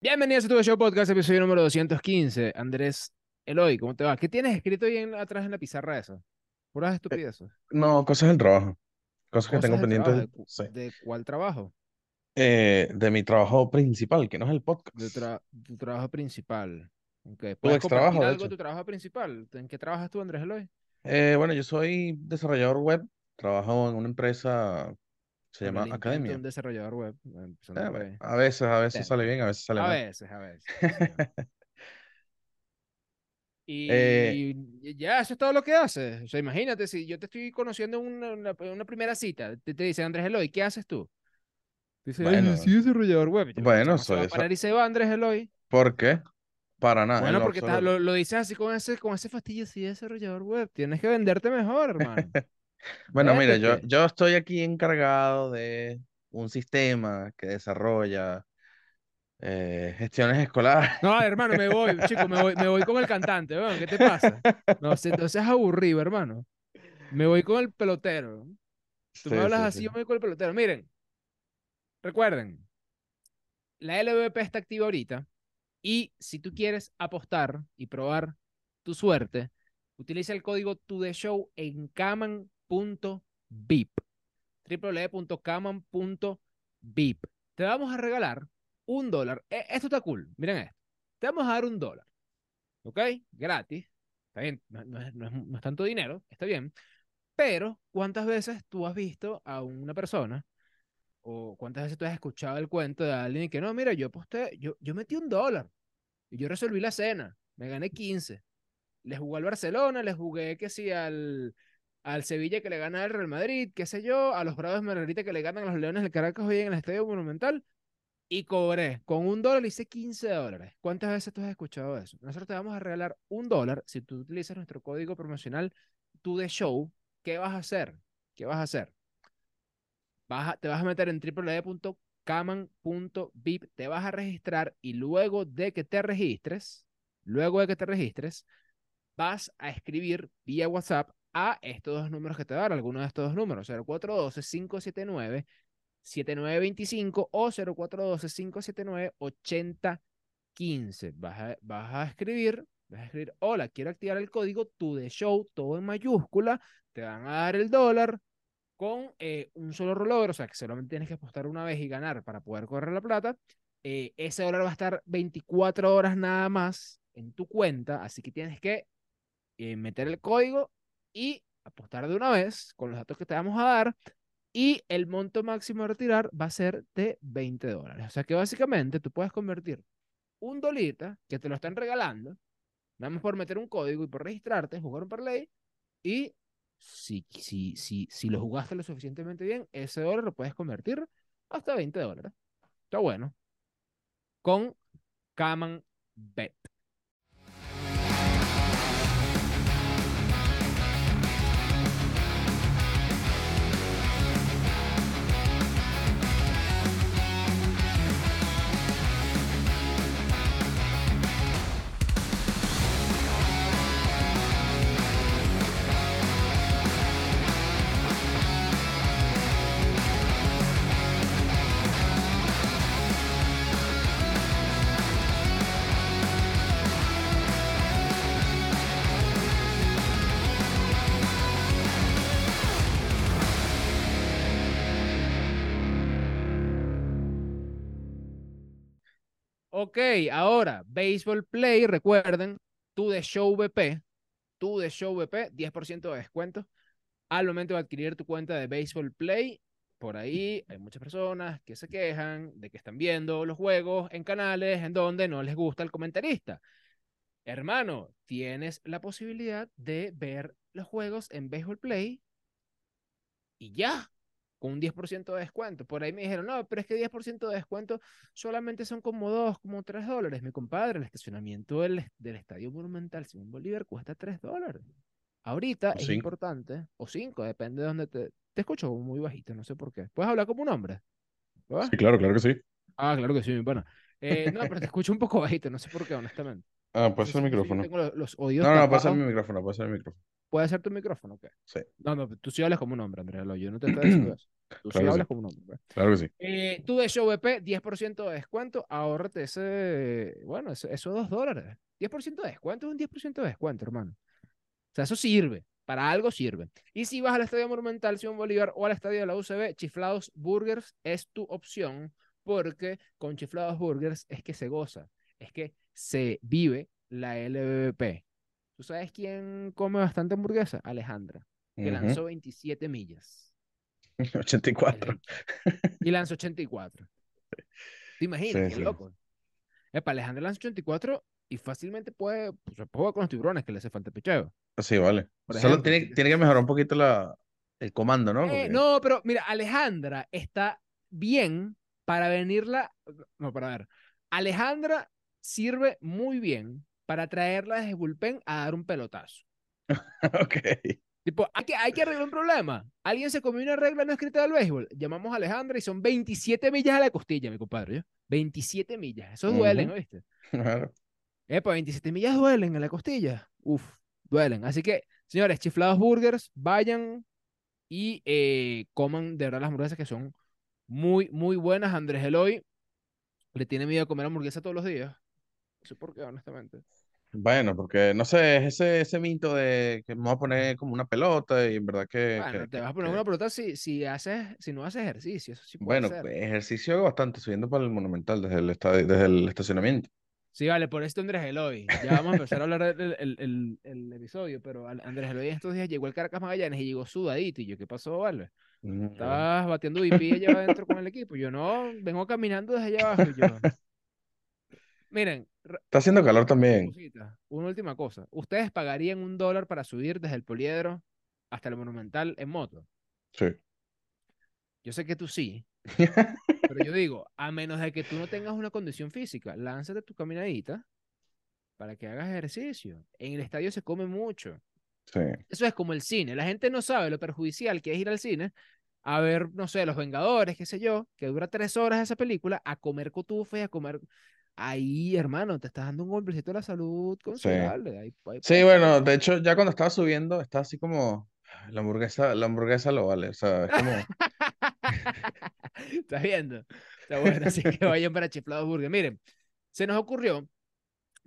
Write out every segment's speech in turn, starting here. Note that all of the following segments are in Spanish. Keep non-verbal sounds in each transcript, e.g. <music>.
Bienvenidos a tu show podcast, episodio número 215. Andrés Eloy, ¿cómo te va? ¿Qué tienes escrito ahí en- atrás en la pizarra esa? Puras Eh, estupideces. No, cosas del trabajo. Cosas que tengo pendientes, ¿De, sí. de cuál trabajo? Eh, de mi trabajo principal, que no es el De podcast. tra- tu trabajo principal. Ok, Tu ¿Puedes compartir trabajo, de algo de hecho. tu trabajo principal? ¿En qué trabajas tú, Andrés Eloy? Eh, bueno, yo soy desarrollador web, trabajo en una empresa, se llama el Academia. un desarrollador web. Empezando por bueno, ahí. a veces, a veces sale bien, a veces sale A mal. veces, a veces. sí, señor. <laughs> Eh, Y ya, eso es todo lo que haces. O sea, imagínate, si yo te estoy conociendo en una, una- primera cita, te, te dice Andrés Eloy, ¿qué haces tú? Dice, "Ay, yo bueno, soy desarrollador web. Yo, bueno, soy a eso. parar y se va, Andrés Eloy. ¿Por qué? Para nada, en Bueno, porque lo, lo dices así con ese, con ese fastidio, sí, desarrollador web. Tienes que venderte mejor, hermano. <laughs> Bueno, mira, yo, yo estoy aquí encargado de un sistema que desarrolla eh, gestiones escolares. No, hermano, me voy, <laughs> chico, me voy, me voy con el cantante, weón, ¿qué te pasa? No, sé, no seas aburrido, hermano. Me voy con el pelotero. Tú me hablas sí, así, sí. yo me voy con el pelotero. Miren, recuerden, la LVP está activa ahorita y si tú quieres apostar y probar tu suerte, utiliza el código TODESHOW en kaman.vip www.kaman.vip Te vamos a regalar un dólar. E- Esto está cool, miren esto. Te vamos a dar un dólar, ¿ok? Gratis. Está bien, no, no es, no es- no es tanto dinero, está bien. Pero, ¿cuántas veces tú has visto a una persona o cuántas veces tú has escuchado el cuento de alguien que no, mira, yo aposté, yo, yo metí un dólar y yo resolví la cena, me gané 15. Le jugué al Barcelona, le jugué que sí al, al Sevilla que le gana al Real Madrid, qué sé yo, a los Bravos de Margarita que le ganan a los Leones del Caracas hoy en el Estadio Monumental y cobré con un dólar, hice 15 dólares. ¿Cuántas veces tú has escuchado eso? Nosotros te vamos a regalar un dólar si tú utilizas nuestro código promocional to the show. ¿Qué vas a hacer? ¿Qué vas a hacer? Te vas a meter en www.caman.vip, te vas a registrar y luego de que te registres, luego de que te registres, vas a escribir vía WhatsApp a estos dos números que te dan, alguno de estos dos números, 0412-579. 7925 o 0412-579-8015. Vas a, vas a escribir, vas a escribir, hola, quiero activar el código to the show, todo en mayúscula, te van a dar el dólar con eh, un solo rollover, o sea que solamente tienes que apostar una vez y ganar para poder correr la plata. Eh, ese dólar va a estar 24 horas nada más en tu cuenta, así que tienes que eh, meter el código y apostar de una vez con los datos que te vamos a dar. Y el monto máximo a retirar va a ser de 20 dólares. O sea que básicamente tú puedes convertir un dolita que te lo están regalando, nada más por meter un código y por registrarte, jugar un parlay, y si, si, si, si lo jugaste lo suficientemente bien, ese dólar lo puedes convertir hasta 20 dólares. Está bueno. Con Kaman Bet. Ok, ahora, Baseball Play, recuerden, tú de Show VP, tú de Show VP, 10% de descuento al momento de adquirir tu cuenta de Baseball Play. Por ahí hay muchas personas que se quejan de que están viendo los juegos en canales en donde no les gusta el comentarista. Hermano, tienes la posibilidad de ver los juegos en Baseball Play y ya, con un 10% de descuento. Por ahí me dijeron, no, pero es que 10% de descuento solamente son como 2, como 3 dólares. Mi compadre, el estacionamiento del, del Estadio Monumental Simón Bolívar cuesta 3 dólares. Ahorita O es cinco. importante, o 5, depende de dónde te... Te escucho muy bajito, no sé por qué. ¿Puedes hablar como un hombre? Sí, claro, claro que sí. Ah, claro que sí, mi pana. Eh, no, pero te escucho un poco bajito, no sé por qué, honestamente. Ah, si el micrófono. tengo los, los No, no, tapados. mi micrófono, ser mi micrófono. ¿Puede ser tu micrófono? ¿qué? Sí. No, no, tú sí hablas como un hombre, Andrés. Yo no te estoy <clears throat> diciendo eso. Tú sí Claro hablas sí. como un hombre. Claro que sí. Eh, tú de Show EP, 10% de descuento, ahórrate ese, bueno, eso, esos 2 dólares. 10% de descuento es un 10% de descuento, hermano. O sea, eso sirve, para algo sirve. Y si vas al Estadio Monumental Simón Bolívar o al Estadio de la UCB, Chiflados Burgers es tu opción, porque con Chiflados Burgers es que se goza, es que se vive la LBBP. ¿Tú sabes quién come bastante hamburguesa? Alejandra, que lanzó 27 millas. <laughs> 84. Y lanzó 84. ¿Te imaginas? Sí, loco. Epa, Alejandro lanzó 84 y fácilmente puede, pues, jugar con los tiburones que le hace falta picheo. Sí, vale. Por Solo ejemplo, tiene, tiene que mejorar un poquito la, el comando, ¿no? Eh, no, pero mira, Alejandra está bien para venirla. No, para ver. Alejandra sirve muy bien para traerla desde bullpen a dar un pelotazo. <laughs> Ok. Tipo, hay que, hay que arreglar un problema. Alguien se comió una regla no escrita del béisbol. Llamamos a Alejandra y son 27 millas a la costilla, mi compadre. ¿yo? 27 millas. Eso duelen, Ujú. ¿oíste? Claro. Epa, 27 millas duelen en la costilla. Uf, duelen. Así que, señores, chiflados burgers, vayan y eh, coman de verdad las hamburguesas que son muy, muy buenas. Andrés Eloy le tiene miedo a comer hamburguesa todos los días. Sé por qué, honestamente. Bueno, porque no sé, es ese, ese mito de que me voy a poner como una pelota y en verdad que, Bueno, que- te vas a poner que- una pelota si, si, haces, si no haces ejercicio. Eso sí puede Bueno, ser. ejercicio hago bastante subiendo para el Monumental desde el, estadio- desde el estacionamiento. Sí, vale, por esto Andrés Eloy. Ya vamos a empezar a hablar del el, el- el episodio, pero Andrés Eloy estos días llegó al Caracas Magallanes y llegó sudadito. Y yo, ¿qué pasó, vale? Mm, Estabas batiendo BP allá adentro con el equipo. Yo no, vengo caminando desde allá abajo. yo, <laughs> Miren, Está haciendo calor también. cosita, una última cosa. ¿Ustedes pagarían un dólar para subir desde el Poliedro hasta el Monumental en moto? Sí. Yo sé que tú sí, <laughs> pero yo digo, a menos de que tú no tengas una condición física, lánzate tu caminadita para que hagas ejercicio. En el estadio se come mucho. Sí. Eso es como el cine. La gente no sabe lo perjudicial que es ir al cine a ver, no sé, Los Vengadores, qué sé yo, que dura tres horas esa película, a comer cotufes, a comer... Ahí, hermano, te estás dando un golpecito a la salud considerable. Ahí- ahí Sí, bueno, de hecho, ya cuando estaba subiendo, está así como la hamburguesa, la hamburguesa lo vale. O sea, es como. <laughs> ¿Estás viendo? Está bueno, así que vayan para Chiflados Burger. Miren, se nos ocurrió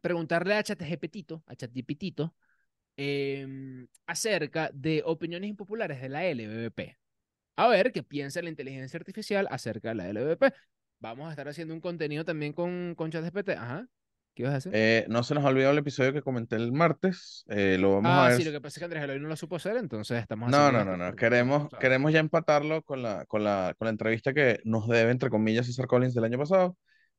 preguntarle a ChatGPTito, a ChatGPTito, em, acerca de opiniones impopulares de la LBBP. A ver qué piensa la inteligencia artificial acerca de la LBBP. Vamos a estar haciendo un contenido también con, con ChatGPT. Ajá. ¿Qué vas a hacer? eh, no se nos ha olvidado el episodio que comenté el martes. eh, lo vamos a ah, ver. sí, lo que pasa es que Andrés Eloy no lo supo hacer, entonces estamos No, haciendo no, no, no. Queremos, ¿sabes? queremos ya empatarlo con la, con la, con la entrevista que nos debe, entre comillas, César Collins del año pasado.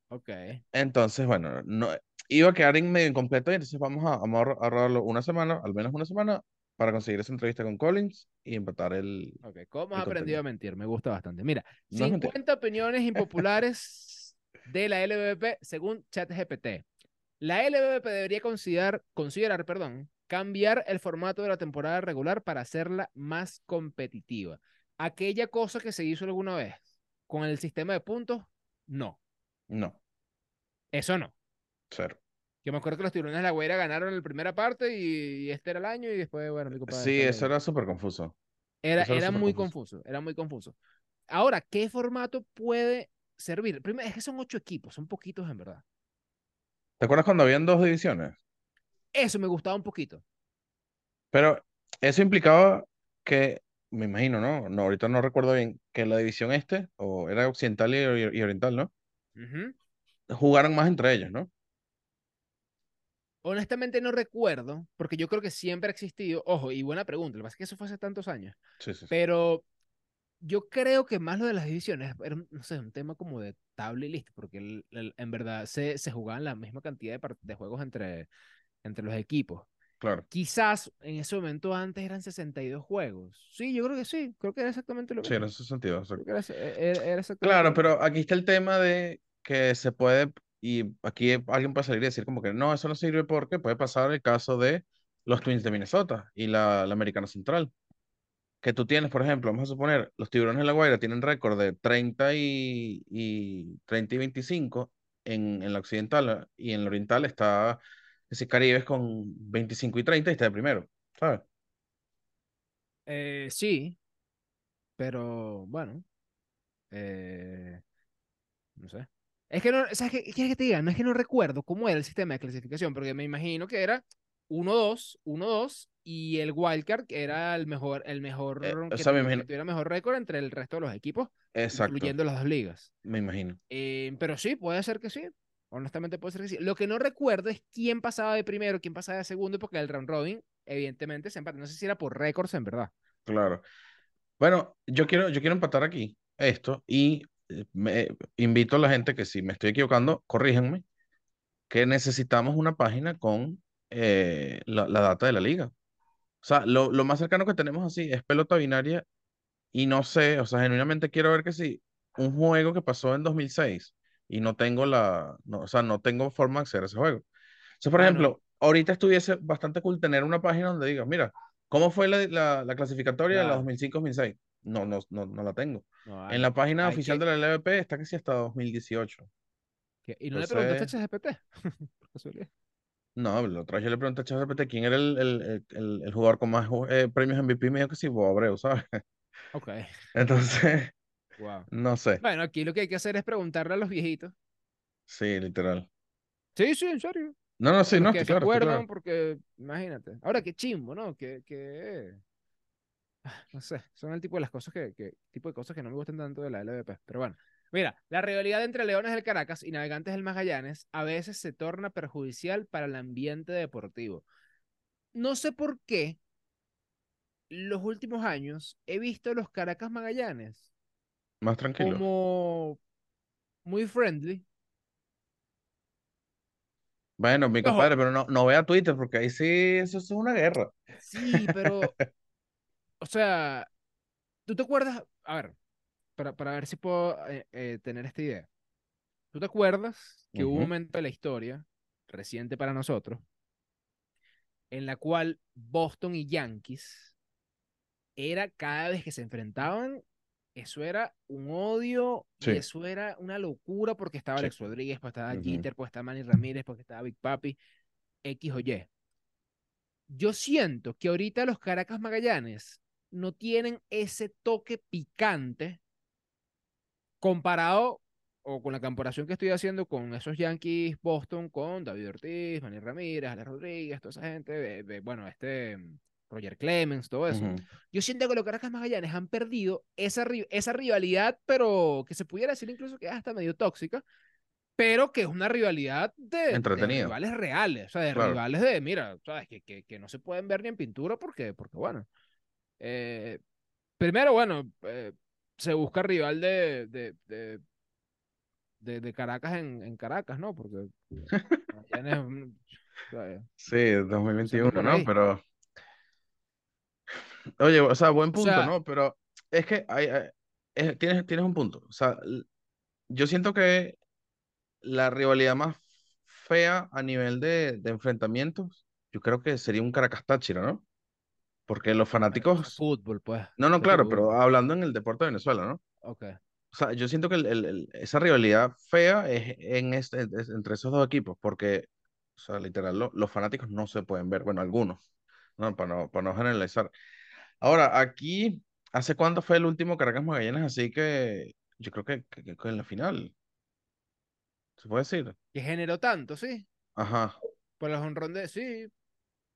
Ok. Entonces, bueno, no, iba a quedar en medio incompleto y entonces vamos a, a ahor- ahorrarlo una semana, al menos una semana, para conseguir esa entrevista con Collins y empatar el... Ok, ¿cómo has aprendido a mentir? Me gusta bastante. Mira, No es mentira. 50 opiniones impopulares de la LBBP según ChatGPT. La LBBP debería considerar, considerar, perdón, cambiar el formato de la temporada regular para hacerla más competitiva. Aquella cosa que se hizo alguna vez con el sistema de puntos, no. No, Eso no. cero. Yo me acuerdo que los tiburones de la Guaira ganaron en la primera parte y, y este era el año y después, bueno, mi compadre. Sí, eso era súper confuso. Era, era muy confuso. confuso, era muy confuso. Ahora, ¿qué formato puede servir? Primero, es que son ocho equipos, son poquitos en verdad. ¿Te acuerdas cuando habían dos divisiones? Eso me gustaba un poquito. Pero eso implicaba que, me imagino, ¿no? No, ahorita no recuerdo bien, que la división este, o era occidental y, y oriental, ¿no? Ujú. Jugaran más entre ellos, ¿no? Honestamente no recuerdo, porque yo creo que siempre ha existido, ojo, y buena pregunta, lo que pasa es que eso fue hace tantos años, Sí, sí, sí. pero yo creo que más lo de las divisiones era, no sé, un tema como de tabla y listo, porque el- el- en verdad se, se jugaban la misma cantidad de, de juegos entre, entre los equipos. Claro. Quizás en ese momento antes eran 62 juegos. Sí, yo creo que sí, creo que era exactamente lo Sí, en mismo. ese sentido. exacto. Creo que era, era- era exactamente Claro, lo pero aquí está el tema de que se puede, y aquí alguien puede salir y decir como que no, eso no sirve porque puede pasar el caso de los Twins de Minnesota y la, la Americana Central. Que tú tienes, por ejemplo, vamos a suponer, los Tiburones de la Guaira tienen récord de 30 y, y 30 y 25 en, en la occidental y en la oriental está ese Caribes con 25 y 30 y está de primero, ¿sabes? Eh, sí, pero bueno, eh, no sé. Es que no, ¿sabes qué quieres que te diga? No es que no recuerdo cómo era el sistema de clasificación, porque me imagino que era 1-2, 1-2, y el wildcard que era el mejor, el mejor, Eh, o que, sea, me tu- que imagino, tuviera mejor récord entre el resto de los equipos, exacto, incluyendo las dos ligas. me imagino. Eh, pero sí, puede ser que sí. Honestamente puede ser que sí. Lo que no recuerdo es quién pasaba de primero, quién pasaba de segundo, porque el round robin, evidentemente, se empata. No sé si era por récords en verdad. Claro. Bueno, yo quiero, yo quiero empatar aquí esto y eh, me invito a la gente que si me estoy equivocando, corríjanme, que necesitamos una página con eh, la, la data de la liga. O sea, lo, lo más cercano que tenemos así es pelota binaria y no sé, o sea, genuinamente quiero ver que si un juego que pasó en 2006 y no tengo la, no, o sea, no tengo forma de acceder a ese juego. O sea, por Mano, ejemplo, ahorita estuviese bastante cool tener una página donde diga, mira, ¿cómo fue la, la, la clasificatoria de la ya. 2005-2006? No, no, no, no la tengo. No, En la página oficial que, de la LVP está que sí hasta 2018. que- ¿Y no le preguntaste a ChatGPT? <laughs> No, la otra vez yo le pregunté a ChatGPT quién era el, el, el, el- jugador con más eh, premios MVP me dijo que sí, Bob Abreu, ¿sabes? Ok, <laughs> Entonces, wow. no sé. Bueno, aquí lo que hay que hacer es preguntarle a los viejitos. Sí, literal. Sí, sí, en serio. No, no, sí, no, que estoy se claro, estoy acuerdan, claro. porque imagínate. Ahora, qué chimbo, ¿no? Que, que, <laughs> no sé, son el tipo de las cosas que, que, tipo de cosas que no me gustan tanto de la LVP. Pero bueno, mira, la rivalidad entre Leones del Caracas y Navegantes del Magallanes a veces se torna perjudicial para el ambiente deportivo. No sé por qué los últimos años he visto los Caracas Magallanes Más tranquilo. como muy friendly. Bueno, mi Ojo, compadre, pero no, no vea Twitter porque ahí sí, eso, es una guerra. sí, pero, <laughs> o sea, ¿tú te acuerdas? A ver, para, para ver si puedo eh, eh, tener esta idea. ¿Tú te acuerdas que hubo un momento de la historia, reciente para nosotros, en la cual Boston y Yankees era cada vez que se enfrentaban, eso era un odio y eso era una locura porque estaba sí. Alex Rodríguez, pues estaba ujú. Jeter, pues estaba Manny Ramírez, porque estaba Big Papi, X o Y. Yo siento que ahorita los Caracas Magallanes no tienen ese toque picante comparado o con la comparación que estoy haciendo con esos Yankees Boston, con David Ortiz, Manny Ramírez, Alex Rodríguez, toda esa gente, bueno, este mm, Roger Clemens, todo eso. Ujú. Yo siento que los Caracas Magallanes han perdido esa, esa rivalidad, pero que se pudiera decir incluso que es hasta medio tóxica, pero que es una rivalidad de, de rivales reales, o sea, de claro. rivales de, mira, sabes, que, que, que no se pueden ver ni en pintura porque, porque bueno, eh, primero, bueno, eh, se busca rival de, de, de, de, de Caracas en, en Caracas, ¿no? Porque o sea, Sí, empezando 2021, por ¿no? Pero, oye, o sea, buen O punto, sea, ¿no? Pero es que hay, hay- es- tienes, tienes un punto. O sea, yo siento que la rivalidad más fea a nivel de, de enfrentamientos, yo creo que sería un Caracas Táchira, ¿no? Porque los fanáticos, fútbol, pues, no, no, claro, pero hablando en el deporte de Venezuela, ¿no? Ok. O sea, yo siento que el- el- el- esa rivalidad fea es, en este, es entre esos dos equipos, porque, o sea, literal, lo- los fanáticos no se pueden ver, bueno, algunos, ¿no? Para no, para no generalizar. Ahora, aquí, ¿hace cuánto fue el último Caracas Magallanes? Así que yo creo que, que, que en la final, ¿se puede decir? Que generó tanto, sí. Ajá, Por los honrones, sí.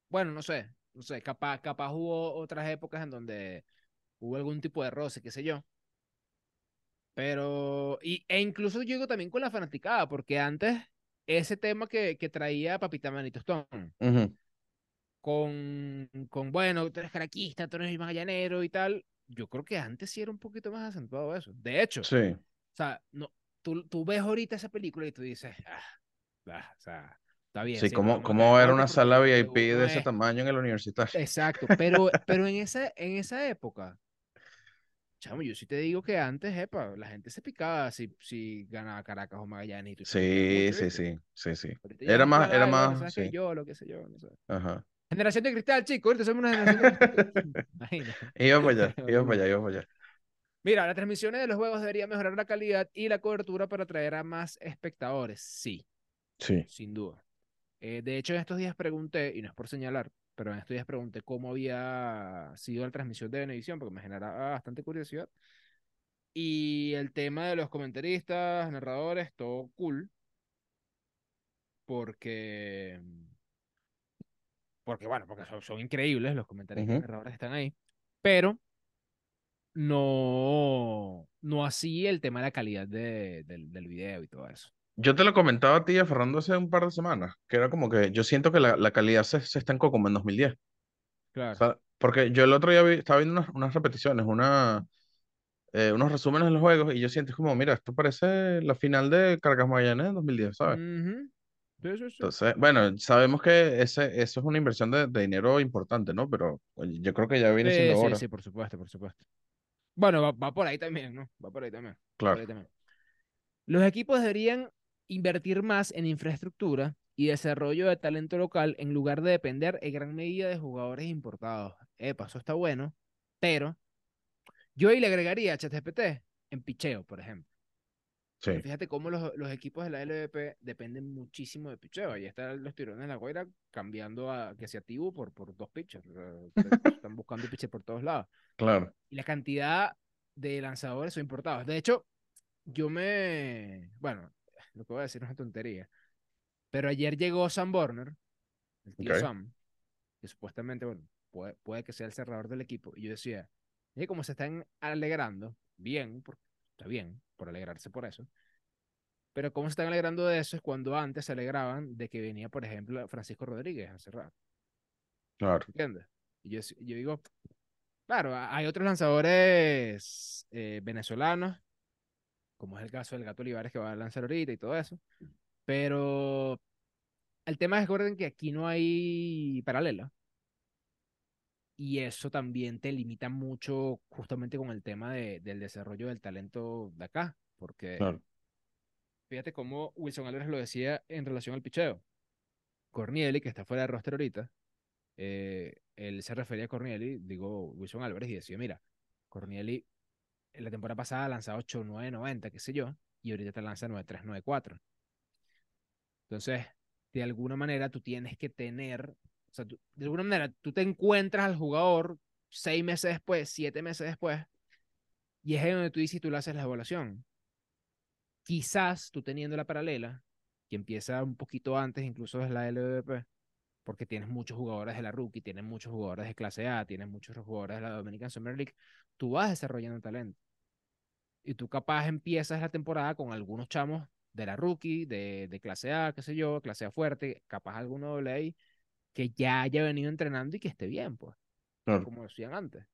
Bueno, no sé, no sé, capaz, capaz hubo otras épocas en donde hubo algún tipo de roce, qué sé yo. Pero, y, e incluso yo digo también con la fanaticada, porque antes ese tema que, que traía Papita Manito Stone, ujú, con, con, bueno, tú eres caraquista, tú eres magallanero y tal, yo creo que antes sí era un poquito más acentuado eso. De hecho, sí, o sea, no, tú, tú ves ahorita esa película y tú dices, ah, ah, o sea, está bien, sí, sí, nos ¿cómo, vamos a caer cómo a era una sala VIP de ese es tamaño en el universitario? Exacto, pero, <laughs> pero en esa, en esa época, chamo, yo sí te digo que antes, epa, la gente se picaba si, si ganaba Caracas o Magallanes y tú Sí, sí, sí, sí, sí. Era más, era más, sabes que sí, yo, lo que sé yo, no sé. ajá. Generación de cristal, chicos, ahorita somos una generación de cristal. <laughs> Para allá, Horrible. allá, para allá. Mira, las transmisiones de los juegos deberían mejorar la calidad y la cobertura para atraer a más espectadores. Sí, Sí. sin duda. Eh, de hecho, en estos días pregunté, y no es por señalar, pero en estos días pregunté cómo había sido la transmisión de Venevisión, porque me generaba bastante curiosidad. Y el tema de los comentaristas, narradores, todo cool. Porque. Porque, bueno, porque son, son increíbles los comentaristas y Ujú. narradores que están ahí. Pero no, no así el tema de la calidad de- del video y todo eso. Yo te lo comentaba a ti a Fernando hace un par de semanas, que era como que yo siento que la, la calidad se, se estancó como en 2010. O Claro. sea, porque yo el otro día vi- estaba viendo unas, unas repeticiones, una, eh, unos resúmenes de los juegos, y yo siento como, mira, esto parece la final de Caracas Magallanes en 2010, ¿sabes? Ujú. Sí, sí, sí. Entonces, bueno, sabemos que ese, eso es una inversión de, de dinero importante, ¿no? Pero oye, yo creo que ya viene Sí, siendo sí, hora. sí, por supuesto, por supuesto. Bueno, va, va por ahí también, ¿no? Va por ahí también. va por Claro, ahí también. Los equipos deberían invertir más en infraestructura y desarrollo de talento local en lugar de depender en gran medida de jugadores importados. Epa, eso está bueno, pero yo ahí le agregaría a ChatGPT en picheo, por ejemplo. Sí, fíjate cómo los, los equipos de la LVP dependen muchísimo de picheo. Ahí están los tirones de la Guaira cambiando a que sea Tibu por, por dos pitchers. <laughs> Están buscando pitcher por todos lados. claro, Y la cantidad de lanzadores son importados. De hecho, yo me. Bueno, lo que voy a decir es una tontería. Pero ayer llegó Sam Borner, el tío ok, Sam, que supuestamente, bueno, puede, puede que sea el cerrador del equipo. Y yo decía, es como se están alegrando, bien, porque está bien, por alegrarse por eso. Pero cómo se están alegrando de eso es cuando antes se alegraban de que venía, por ejemplo, Francisco Rodríguez a cerrar. claro, ¿Entiendes? Y yo, yo digo, claro, ha- hay otros lanzadores eh, venezolanos, como es el caso del Gato Olivares que va a lanzar ahorita y todo eso. Pero el tema es recuerden que aquí no hay paralela. Y eso también te limita mucho justamente con el tema de- del desarrollo del talento de acá. Porque claro, fíjate cómo Wilson Álvarez lo decía en relación al picheo. Cornieli, que está fuera de roster ahorita, eh, él se refería a Cornieli, digo Wilson Álvarez, y decía, mira, Cornieli en la temporada pasada lanzaba 8, 9, 90, qué sé yo, y ahorita te lanza 9, 3, 9, 4. Entonces, de alguna manera tú tienes que tener, o sea, tú- de alguna manera tú te encuentras al jugador seis meses después, siete meses después, y es ahí donde tú dices y tú le haces la evaluación. Quizás tú teniendo la paralela, que empieza un poquito antes incluso de la LVP, porque tienes muchos jugadores de la rookie, tienes muchos jugadores de clase A, tienes muchos jugadores de la Dominican Summer League, tú vas desarrollando talento. Y tú capaz empiezas la temporada con algunos chamos de la rookie, de, de clase A, qué sé yo, clase A fuerte, capaz alguno doble A, que ya haya venido entrenando y que esté bien, pues, claro. como decían antes.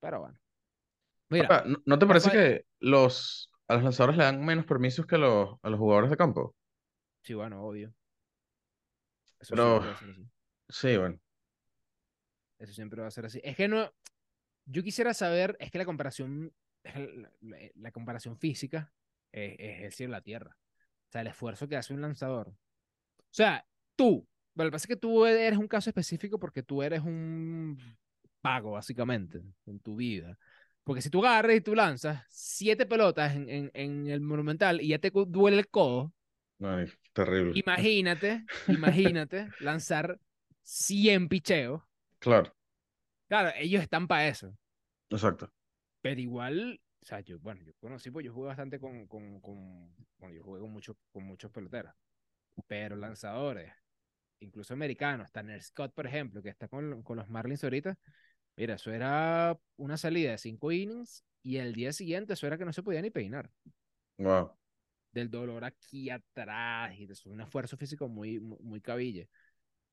Pero bueno. Mira, ¿no, no te parece que los, a los lanzadores le dan menos permisos que los, a los jugadores de campo? sí, bueno, obvio. Eso Pero, siempre va a ser así. sí, bueno, Eso siempre va a ser así. Es que no, yo quisiera saber, es que la comparación, la, comparación física es, es el cielo y la tierra. O sea, el esfuerzo que hace un lanzador. O sea, tú, lo que pasa es que tú eres un caso específico porque tú eres un pago, básicamente, en tu vida. Porque si tú agarras y tú lanzas siete pelotas en, en, en el Monumental y ya te duele el codo, ay, terrible. imagínate, <laughs> imagínate lanzar 100 picheos. Claro, Claro, ellos están para eso. exacto. Pero igual, o sea, yo, bueno, yo conocí, pues yo jugué bastante con, con, con bueno, yo jugué con, muchos con muchos peloteros, pero lanzadores, incluso americanos, Tanner Scott, por ejemplo, que está con, con los Marlins ahorita, mira, eso era una salida de cinco innings y el día siguiente eso era que no se podía ni peinar, Wow. Del dolor aquí atrás y de un esfuerzo físico muy, muy, cabille.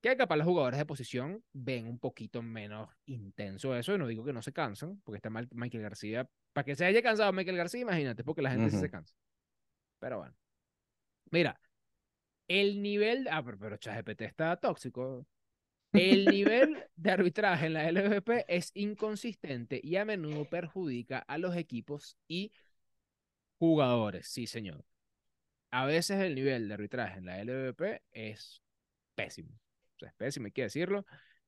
Que capaz los jugadores de posición ven un poquito menos intenso eso, y no digo que no se cansan, porque está mal Michael García. Para que se haya cansado Michael García, imagínate, porque la gente sí se cansa. Pero bueno. Mira, el nivel. Ah, pero, pero ChatGPT está tóxico. El nivel de arbitraje en la LVP es inconsistente y a menudo perjudica a los equipos y jugadores. Sí, señor. A veces el nivel de arbitraje en la LVP es pésimo. O sea, es pésimo, hay que decirlo.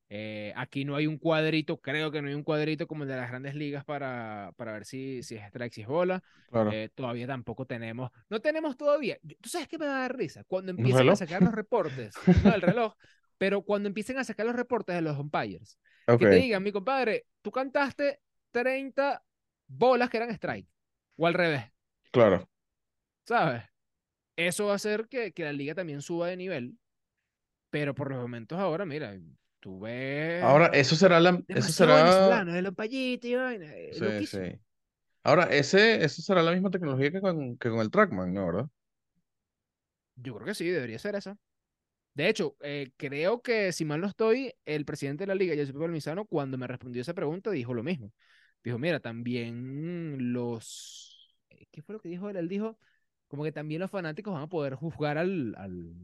Eh, aquí no hay un cuadrito, creo que no hay un cuadrito como el de las grandes ligas para, para ver si, si es strike, si es bola. Claro. Eh, todavía tampoco tenemos, no tenemos todavía. ¿Tú sabes qué me da risa? Cuando ¿Un empiezan a sacar los reportes, no, el reloj, <laughs> pero cuando empiecen a sacar los reportes de los umpires, Ok, que te digan, mi compadre, tú cantaste 30 bolas que eran strike, o al revés, claro. ¿sabes? Eso va a hacer que, que la liga también suba de nivel, pero por los momentos ahora, mira, tú ves Ahora, eso será la, eso será, y vaina, eh, sí, sí. Ahora, ese, eso será la misma tecnología que con, que con el Trackman, ¿no? ¿Verdad? Yo creo que sí, debería ser esa. De hecho, eh, creo que, si mal no estoy, el presidente de la liga, Giuseppe Palmisano, cuando me respondió esa pregunta, dijo lo mismo. Dijo, mira, también los... eh, ¿Qué fue lo que dijo él? Él dijo, como que también los fanáticos van a poder juzgar al... al...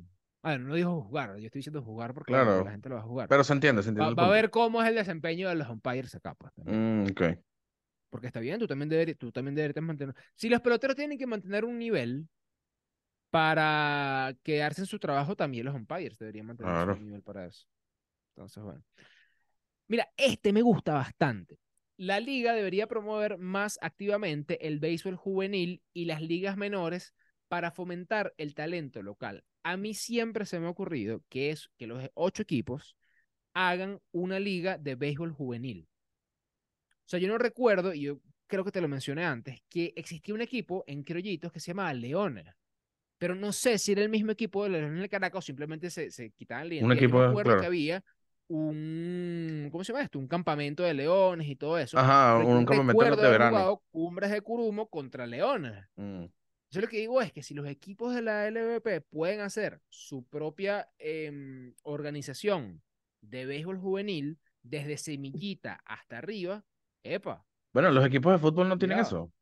Ah, no dijo juzgar, yo estoy diciendo jugar porque Claro. la gente lo va a jugar. Pero se entiende, se entiende Va, a ver cómo es el desempeño de los umpires acá, pues. Mm, ok. Porque está bien, tú también deberías, tú también deberías mantener. Si los peloteros tienen que mantener un nivel para quedarse en su trabajo, también los umpires deberían mantener Claro. un nivel para eso. Entonces, bueno. Mira, este me gusta bastante. La liga debería promover más activamente el béisbol juvenil y las ligas menores para fomentar el talento local. A mí siempre se me ha ocurrido que es que los ocho equipos hagan una liga de béisbol juvenil. O sea, yo no recuerdo, y yo creo que te lo mencioné antes, que existía un equipo en Criollitos que se llamaba Leones. Pero no sé si era el mismo equipo de Leones del Caracas o simplemente se, se quitaban la Un. Yo equipo, me acuerdo que claro. había un, ¿cómo se llama esto? Un campamento de leones y todo eso. Ajá, yo un campamento recuerdo de verano. jugado Cumbres de Curumo contra leones. Mm, Yo lo que digo es que si los equipos de la LVP pueden hacer su propia em, organización de béisbol juvenil, desde semillita hasta arriba, epa, Bueno, los equipos de fútbol no tienen eso.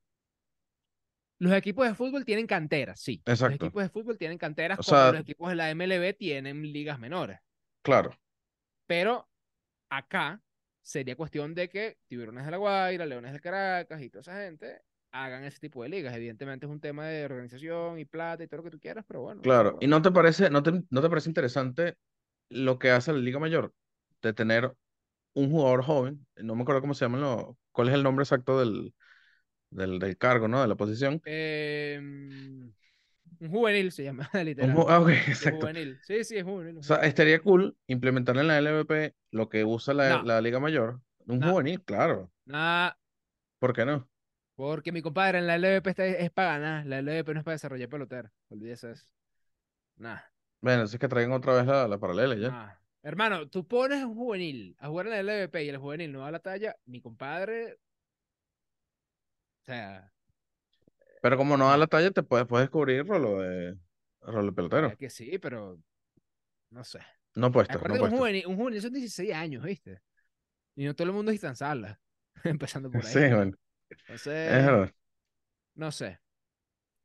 Los equipos de fútbol tienen canteras, sí. Los Exacto. equipos de fútbol tienen canteras O como sea- los equipos de la MLB tienen ligas menores. Claro. Pero acá sería cuestión de que Tiburones de la Guaira, Leones de Caracas y toda esa gente hagan ese tipo de ligas. Evidentemente es un tema de organización y plata y todo lo que tú quieras, pero bueno. Claro, ¿y no te parece, no te, no te parece interesante lo que hace la Liga Mayor? De tener un jugador joven, no me acuerdo cómo se llama, lo- cuál es el nombre exacto del, del, del cargo, ¿no? De la posición. Em, un juvenil se llama, <laughs> Un literal. ah, exacto. juvenil. Sí, sí, es juvenil. O sea, estaría cool implementar en la LVP lo que usa la, No. la Liga Mayor. Un No. juvenil, claro. Nah, ¿Por qué no? porque mi compadre en la LVP está, es para ganar. La LVP no es para desarrollar pelotero. Olvídese de eso. Nah. Bueno, es que traigan otra vez la, la paralela ya. Ah, Hermano, tú pones un juvenil a jugar en el LVP y el juvenil no da la talla, mi compadre. O sea, Pero como no da la talla, te puedes, puedes cubrir rolo de, rolo de pelotero. que sí, pero no sé. No puesto, no que un puesto. juvenil, un juvenil son 16 años, ¿viste? Y no todo el mundo es tan sala. <laughs> Empezando por ahí. Sí, bueno, es Entonces, verdad. no sé.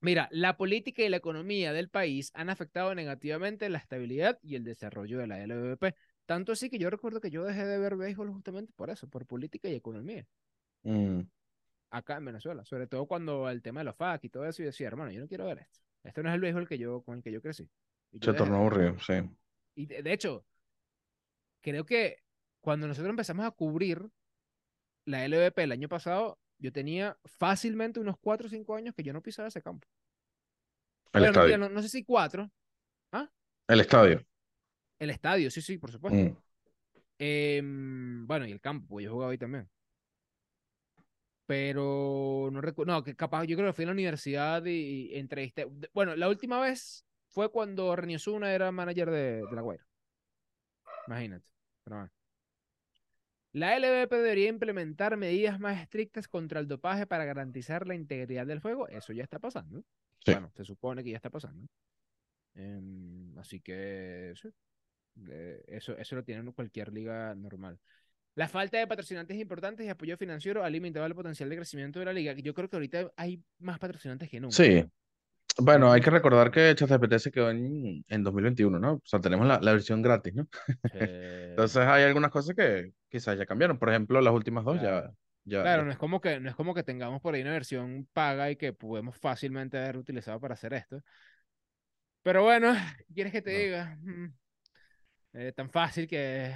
Mira, la política y la economía del país han afectado negativamente la estabilidad y el desarrollo de la LVP. Tanto así que yo recuerdo que yo dejé de ver béisbol justamente por eso, por política y economía. Mm, acá en Venezuela, sobre todo cuando el tema de los FAC y todo eso, y decía, hermano, yo no quiero ver esto. Este no es el béisbol que yo, con el que yo crecí. Y yo se tornó aburrido, sí. Y de, de hecho, creo que cuando nosotros empezamos a cubrir la LVP el año pasado, yo tenía fácilmente unos 4 o 5 años que yo no pisaba ese campo. El Bueno, estadio. no, no sé si 4. El estadio. El estadio, sí, sí, por supuesto. Mm, Em, bueno, y el campo, pues yo jugaba ahí también. Pero no recuerdo, no, que capaz, yo creo que fui a la universidad y, y entrevisté. Bueno, la última vez fue cuando René Osuna era manager de, de La Guaira. Imagínate. Pero bueno. La LVP debería implementar medidas más estrictas contra el dopaje para garantizar la integridad del juego. Eso ya está pasando. Sí. Bueno, se supone que ya está pasando. Em, así que sí. Eh, eso, eso lo tiene cualquier liga normal. La falta de patrocinantes importantes y apoyo financiero ha limitado el potencial de crecimiento de la liga. Yo creo que ahorita hay más patrocinantes que nunca. Sí. Bueno, hay que recordar que ChatGPT se quedó en, en 2021, ¿no? O sea, tenemos la, la versión gratis, ¿no? <laughs> Entonces hay algunas cosas que quizás ya cambiaron. Por ejemplo, las últimas dos ya, Claro. ya, claro, ya- no es como que, no es como que tengamos por ahí una versión paga y que podemos fácilmente haber utilizado para hacer esto. Pero bueno, ¿qué ¿quieres que te No. diga? Mm, eh, tan fácil que.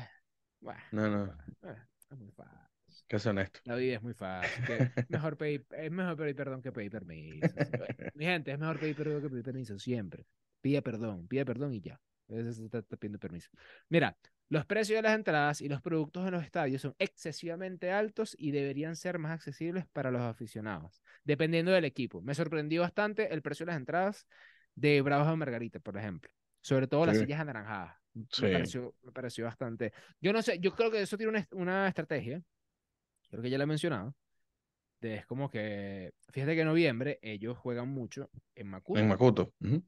Bueno, No, no, eh, es muy fácil. que sea honesto. La vida es muy fácil. que <laughs> mejor pedir, es mejor pedir perdón que pedir permiso. <laughs> Mi gente, es mejor pedir perdón que pedir permiso, siempre. Pide perdón, pide perdón y ya. Ese se está, está pidiendo permiso. Mira, los precios de las entradas y los productos en los estadios son excesivamente altos y deberían ser más accesibles para los aficionados, dependiendo del equipo. Me sorprendió bastante el precio de las entradas de Bravos de Margarita, por ejemplo. Sobre todo las Sí. sillas anaranjadas. Sí. Me pareció, me pareció bastante. Yo no sé, yo creo que eso tiene una, una estrategia, creo que ya la he mencionado, de es como que, fíjate que en noviembre ellos juegan mucho en Macuto. En Macuto. Ujú.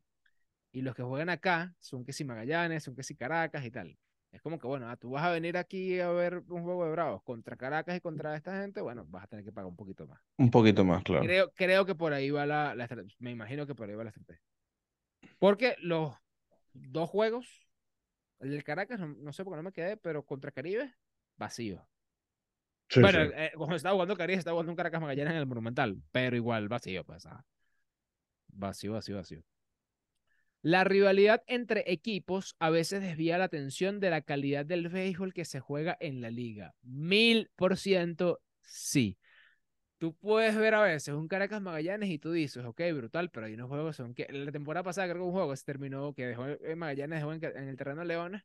Y los que juegan acá son que si Magallanes, son que si Caracas y tal. Es como que, bueno, ah, tú vas a venir aquí a ver un juego de Bravos contra Caracas y contra esta gente, bueno, vas a tener que pagar un poquito más. Un poquito más, claro. Creo, creo que por ahí va la, la estrategia. Me imagino que por ahí va la estrategia. Porque los dos juegos, el del Caracas, no, no sé por qué no me quedé, pero contra Caribe, vacío. Sí, bueno, sí. eh, cuando estaba jugando Caribe, estaba jugando un Caracas Magallanes en el Monumental, pero igual vacío, pues. ah. Vacío, vacío, vacío. La rivalidad entre equipos a veces desvía la atención de la calidad del béisbol que se juega en la liga. Mil por ciento sí. Tú puedes ver a veces un Caracas Magallanes y tú dices, ok, brutal, pero hay unos juegos son que la temporada pasada creo que un juego se terminó que dejó eh, Magallanes dejó en, en el terreno de Leones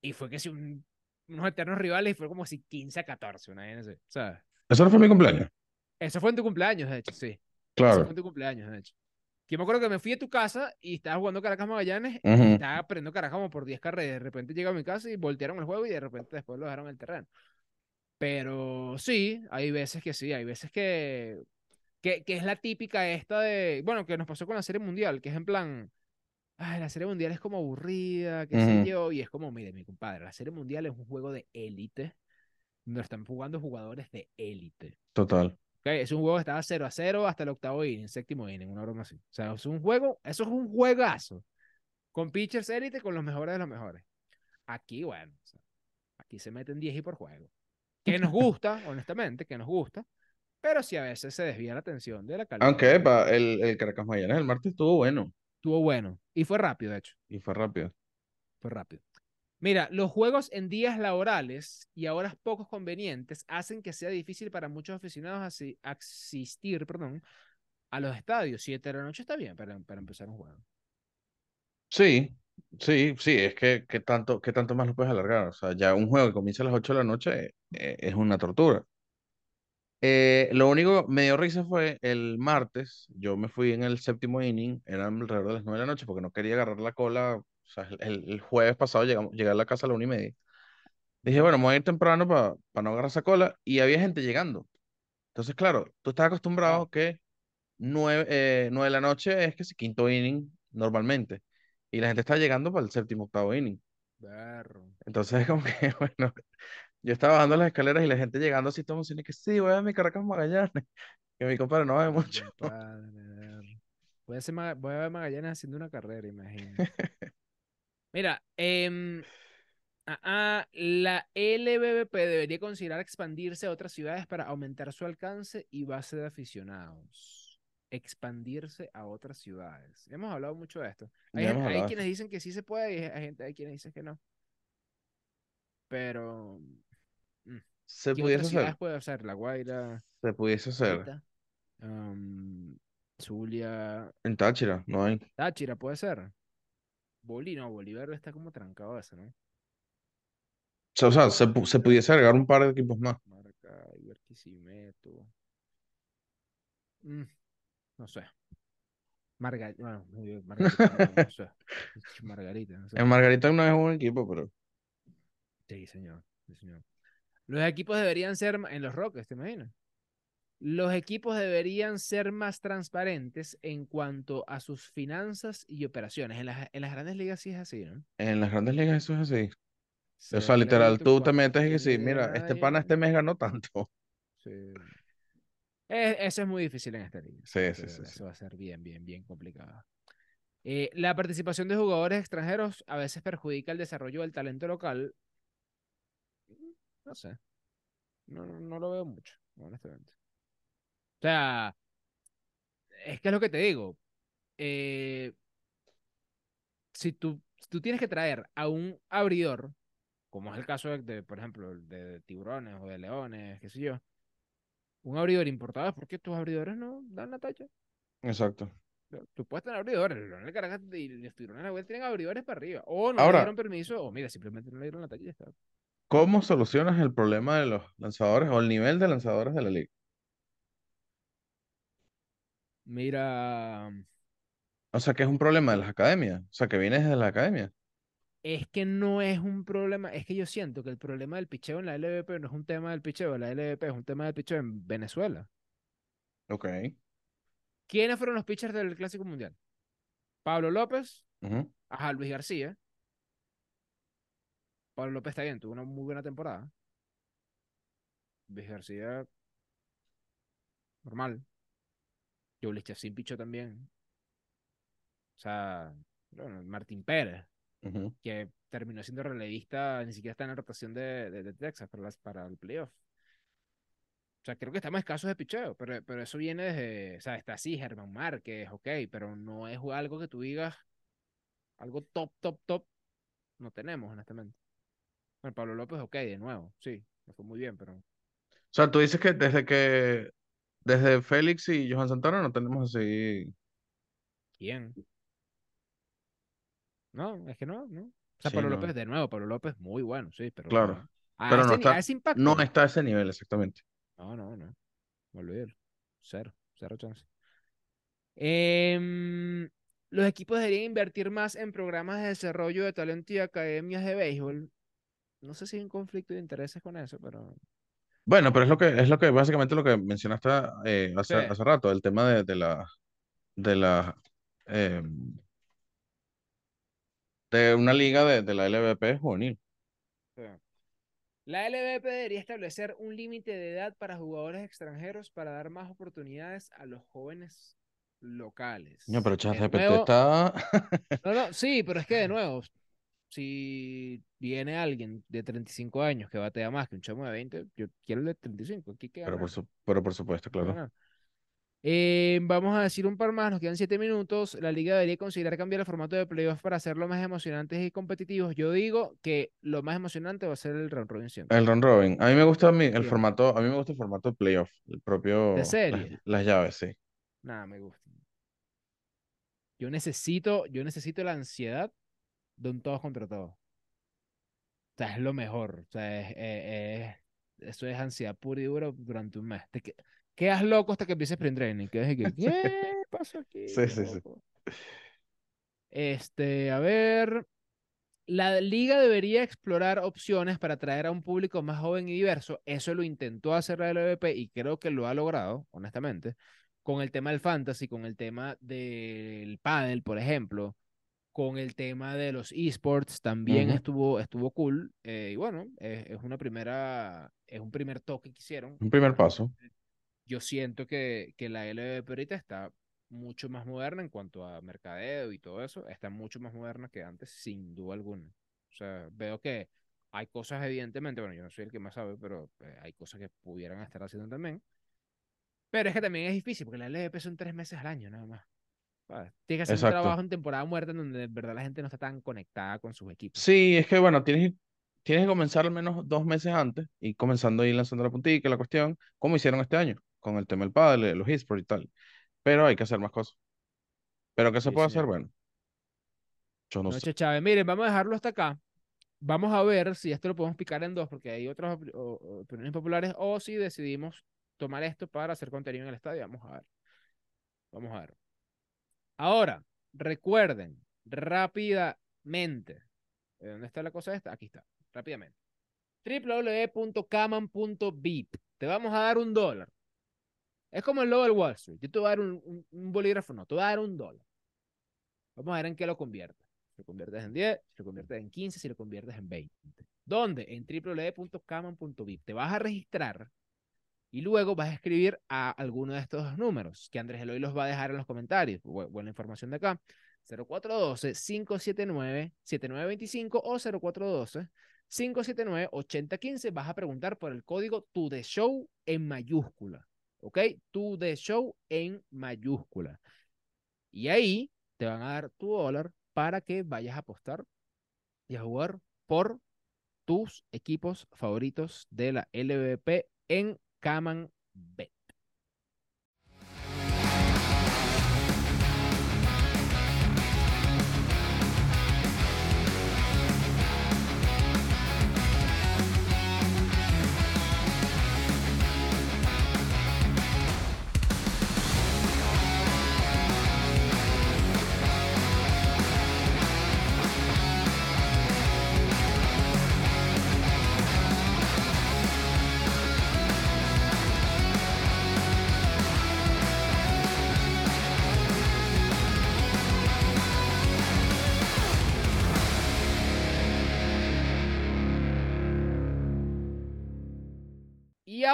y fue que si un- unos eternos rivales y fue como si 15 a 14, una así, ¿sabes? Eso no fue mi cumpleaños. Eso fue en tu cumpleaños, de hecho, sí. Eso Claro. fue en tu cumpleaños, de hecho. Yo me acuerdo que me fui a tu casa y estabas jugando Caracas Magallanes y Ujú. estaba perdiendo Caracas como por 10 carreras. De repente llego a mi casa y voltearon el juego y de repente después lo dejaron en el terreno. Pero sí, hay veces que sí, hay veces que, que, que es la típica esta de, bueno, que nos pasó con la Serie Mundial, que es en plan, ay, la Serie Mundial es como aburrida, qué sé Ujú. yo, y es como, mire, mi compadre, la Serie Mundial es un juego de élite, donde están jugando jugadores de élite. Total. ¿ok? Es un juego que estaba 0 a 0 hasta el octavo inning, séptimo inning, una broma así. O sea, es un juego, eso es un juegazo. Con pitchers élite, con los mejores de los mejores. Aquí, bueno, o sea, aquí se meten 10 y por juego. Que nos <laughs> gusta, honestamente, que nos gusta, pero sí a veces se desvía la atención de la calidad. Aunque, epa, el, el Caracas Magallanes el martes estuvo bueno Estuvo bueno. Y fue rápido, de hecho. y fue rápido. Fue rápido. Mira, los juegos en días laborales y a horas poco convenientes hacen que sea difícil para muchos aficionados asi- asistir perdón, a los estadios. Siete de la noche está bien para, para empezar un juego. Sí, sí, sí, es que ¿qué tanto, qué tanto más lo puedes alargar? O sea, ya un juego que comienza a las 8 de la noche eh, es una tortura. Eh, lo único me dio risa fue el martes, yo me fui en el séptimo inning, eran alrededor de las 9 de la noche porque no quería agarrar la cola. O sea, el, el jueves pasado llegamos, llegué a la casa a la una y media. Dije, bueno, me voy a ir temprano para no agarrar esa cola y había gente llegando. Entonces, claro, tú estás acostumbrado que 9, eh, de la noche es que si quinto inning normalmente. Y la gente está llegando para el séptimo, octavo inning. Berro. Entonces es como que, <laughs> bueno, yo estaba bajando las escaleras y la gente llegando así, todo emocionado, que sí, voy a mi Caracas Magallanes. <laughs> Que mi compadre no va mucho. Compadre. Voy a, hacer voy a ver Magallanes haciendo una carrera, imagino. <laughs> Mira, em, ah, ah, la LBBP debería considerar expandirse a otras ciudades para aumentar su alcance y base de aficionados. Expandirse a otras ciudades. Hemos hablado mucho de esto. Hay, Ya gen- hemos hay quienes dicen que sí se puede y hay gente, hay quienes dicen que no. Pero, mm, Se ¿qué pudiese otras hacer, puede hacer? La Guaira, se pudiese hacer. Zulia, En Táchira, no hay. Táchira puede ser. Boli, no, Bolívar está como trancado eso, ¿no? O sea, se, se pudiese agregar un par de equipos más. Marca, Barquisimeto. Mm, no sé. Margarita, bueno, muy <laughs> bien, Margarita, no, no sé. Margarita, no sé. En Margarita no es un equipo, pero Sí, señor, sí, señor. Los equipos deberían ser, en los Rockets, ¿te imaginas? Los equipos deberían ser más transparentes en cuanto a sus finanzas y operaciones. En las, en las grandes ligas sí es así, ¿no? en las grandes ligas eso es así. Se O sea, literal, tú te metes y que sí, mira, este pana este mes ganó tanto. Sí. Eh, eso es muy difícil en esta liga. Sí, sí, sí, eso sí. va a ser bien, bien, bien complicado. Eh, la participación de jugadores extranjeros a veces perjudica el desarrollo del talento local. No sé. No, no, no lo veo mucho, honestamente. O sea, es que es lo que te digo. Eh, si tú, si tú tienes que traer a un abridor, como es el caso de, de, por ejemplo, de tiburones o de leones, qué sé yo, un abridor importado, ¿por qué tus abridores no dan la talla? Exacto. Tú puedes tener abridores. Del Caracas y los Tiburones de la Guaira tienen abridores para arriba. O no le dieron permiso, o mira, simplemente no le dieron la talla y ya está. ¿Cómo solucionas el problema de los lanzadores o el nivel de lanzadores de la liga? Mira, O sea, que es un problema de las academias. O sea, que viene desde la academia. Es que no es un problema, es que yo siento que el problema del picheo en la LVP no es un tema del picheo en la LVP, es un tema del picheo en Venezuela. Ok. ¿Quiénes fueron los pitchers del Clásico Mundial? Pablo López, ajá, Luis García. Pablo López está bien, tuvo una muy buena temporada. Luis García, normal. Joe Chacín pichó también. O sea, bueno, Martín Pérez, Que terminó siendo relevista, ni siquiera está en la rotación de, de- de Texas para, las, para el playoff. O sea, creo que estamos escasos de picheo, pero, pero eso viene desde, o sea, está así, Germán Márquez, ok, pero no es algo que tú digas, algo top, top, top, no tenemos, honestamente. Bueno, Pablo López, ok, de nuevo, sí, me fue muy bien, pero O sea, tú dices que desde que, desde Félix y Johan Santana no tenemos así. ¿quién? No, es que no, ¿no? O sea, Sí, Pablo no. López, de nuevo, Pablo López, muy bueno, sí, pero Claro, no. A pero no ese, está- a ese impacto. No está a ese nivel exactamente. No, no, no. Olvídalo. Cero, cero chance. Em, los equipos deberían invertir más en programas de desarrollo de talento y academias de béisbol. No sé si hay un conflicto de intereses con eso, pero Bueno, pero es lo que, es lo que básicamente lo que mencionaste eh, hace, Sí. hace rato, el tema de, de la, de la, eh, de una liga de, de la LVP juvenil. la LVP debería establecer un límite de edad para jugadores extranjeros para dar más oportunidades a los jóvenes locales. No, pero ChatGPT nuevo- está. <laughs> No, no, sí, pero es que de <laughs> nuevo, si viene alguien de 35 años que batea más que un chamo de 20, yo quiero el de 35. Aquí que Pero por, su- pero por supuesto, claro. Eh, vamos a decir un par más, nos quedan 7 minutos. La liga debería considerar cambiar el formato de playoffs para hacerlo más emocionantes y competitivos. Yo digo que lo más emocionante va a ser el round robin siempre. El round robin. A mí me gusta el formato, a mí me gusta el formato de playoff, el propio, las, serie? las llaves, sí. Nada, me gusta. Yo necesito, yo necesito la ansiedad de un todos contra todos. O sea, es lo mejor. O sea, es, es- es- eso es ansiedad pura y dura durante un mes. Te quedas loco hasta que empiece sprint training. Quedas que, <laughs> ¿qué pasó aquí? Sí, sí, sí. loco?". Este, a ver. La liga debería explorar opciones para atraer a un público más joven y diverso. Eso lo intentó hacer la LVP y creo que lo ha logrado, honestamente, con el tema del fantasy, con el tema del pádel, por ejemplo, con el tema de los esports también Ujú. estuvo, estuvo cool. eh, y bueno, es, es una primera, es un primer toque que hicieron. Un primer paso. Yo siento que, que la LVP ahorita está mucho más moderna en cuanto a mercadeo y todo eso. Está mucho más moderna que antes, sin duda alguna. O sea, veo que hay cosas, evidentemente, bueno, yo no soy el que más sabe, pero eh, hay cosas que pudieran estar haciendo también. Pero es que también es difícil, porque la LVP son tres meses al año, nada más. ¿sabes? Tiene que hacer un Exacto. trabajo en temporada muerta en donde de verdad la gente no está tan conectada con sus equipos. Sí, es que bueno, tienes, tienes que comenzar al menos dos meses antes y comenzando ahí lanzando la puntica, la cuestión, como hicieron este año, con el tema del pádel, los esports y tal. Pero hay que hacer más cosas. ¿Pero qué se Sí, puede hacer? señor. Bueno, yo no sé. Noche Chávez. Miren, vamos a dejarlo hasta acá. Vamos a ver si esto lo podemos picar en dos, porque hay otras opiniones populares, o si decidimos tomar esto para hacer contenido en el estadio. Vamos a ver. Vamos a ver. Ahora, recuerden, rápidamente. ¿de ¿Dónde está la cosa esta? Aquí está. Rápidamente. www.caman.vip. Te vamos a dar un dólar. Es como el del Wall Street. Yo te voy a dar un, bolígrafo, no, te voy a dar un dólar. Vamos a ver en qué lo conviertes. Si lo conviertes en 10, si lo conviertes en 15, si lo conviertes en 20. ¿Dónde? En www.caman.vip. Te vas a registrar y luego vas a escribir a alguno de estos números que Andrés Eloy los va a dejar en los comentarios. Bu- Buena información de acá. 0412-579-7925 o 0412-579-8015. Vas a preguntar por el código To The Show en mayúscula. ¿Ok? To The Show en mayúscula. Y ahí te van a dar tu dólar para que vayas a apostar y a jugar por tus equipos favoritos de la LVP en Caman Bet.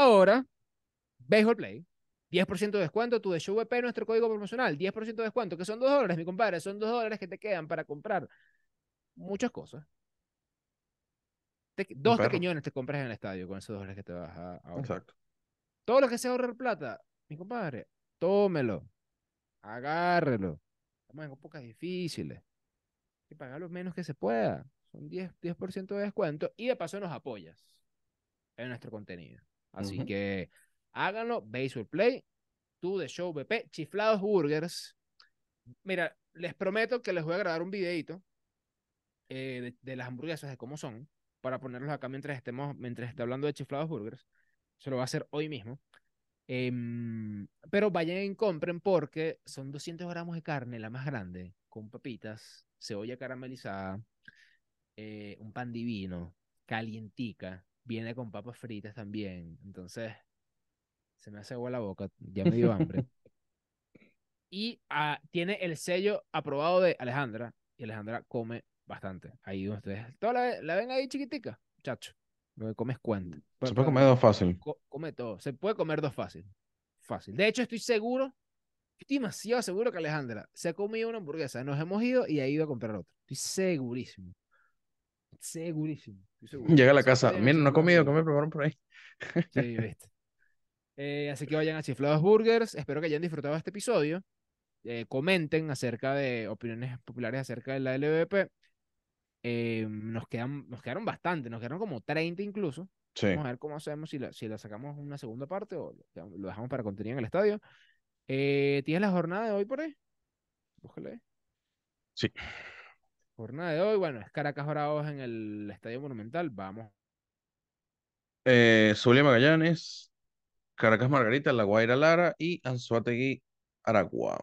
Ahora, Baseball Play, 10% de descuento, tu de show VP, nuestro código promocional, 10% de descuento, que son 2 dólares, mi compadre, son 2 dólares que te quedan para comprar muchas cosas. Te- dos pequeñones te compras en el estadio con esos dólares que te vas a ahorrar. Exacto. Todo lo que sea ahorrar plata, mi compadre, tómelo, agárrelo. Estamos en épocas difíciles. Hay que pagar lo menos que se pueda. Son 10%, 10 de descuento y de paso nos apoyas en nuestro contenido. Así Ujú. que háganlo, Baseball Play, tú de Show BP, Chiflados Burgers. Mira, les prometo que les voy a grabar un videito eh, de, de las hamburguesas, de cómo son, para ponerlos acá mientras estemos, mientras esté hablando de Chiflados Burgers. Se lo va a hacer hoy mismo. Em, pero vayan y compren porque son 200 gramos de carne, la más grande, con papitas, cebolla caramelizada, eh, un pan divino, calientica, viene con papas fritas también. Entonces, se me hace agua la boca, ya me dio hambre. <laughs> Y ah, tiene el sello aprobado de Alejandra, y Alejandra come bastante. Ahí donde ustedes, ¿toda la, la ven ahí chiquitica? Chacho, lo que comes cuenta. Se puede comer dos fácil. Co- come todo. Se puede comer dos fácil. Fácil. De hecho, estoy seguro, estoy demasiado seguro que Alejandra se ha comido una hamburguesa. Nos hemos ido y ha ido a comprar otra. Estoy segurísimo. Segurísimo. seguro. Llega a la casa. vayan a Miren, no he comido, que me prepararon por ahí. Sí, <laughs> viste. Eh, así que vayan a Chiflados Burgers. Espero que hayan disfrutado este episodio. Eh, comenten acerca de opiniones populares acerca de la LVP. Eh, nos, quedan, nos quedaron bastante, nos quedaron como 30 incluso. Sí. Vamos a ver cómo hacemos, si la, si la sacamos una segunda parte o lo, lo dejamos para contenido en el estadio. Eh, ¿Tienes la jornada de hoy por ahí? Búscale. ahí. Sí. Jornada de hoy, bueno, es Caracas Bravos en el Estadio Monumental. Vamos. Eh, Zulia Magallanes, Caracas Margarita, La Guaira Lara y Anzuategui Aragua.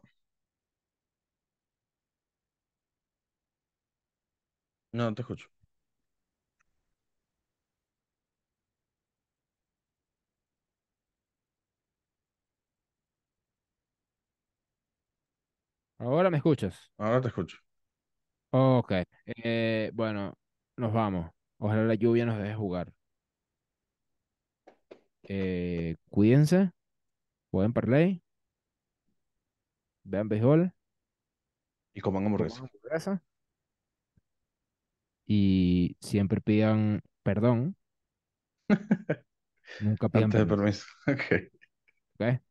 No te escucho. Ahora me escuchas. Ahora te escucho. Ok. Eh, bueno, nos vamos. Ojalá la lluvia nos deje jugar. Eh, cuídense. Jueguen parlay. Vean béisbol. Y coman coman hamburguesa. hamburguesa, Y siempre pidan perdón. <laughs> Nunca pidan Antes de permiso. permiso. <laughs> Ok. ¿ok?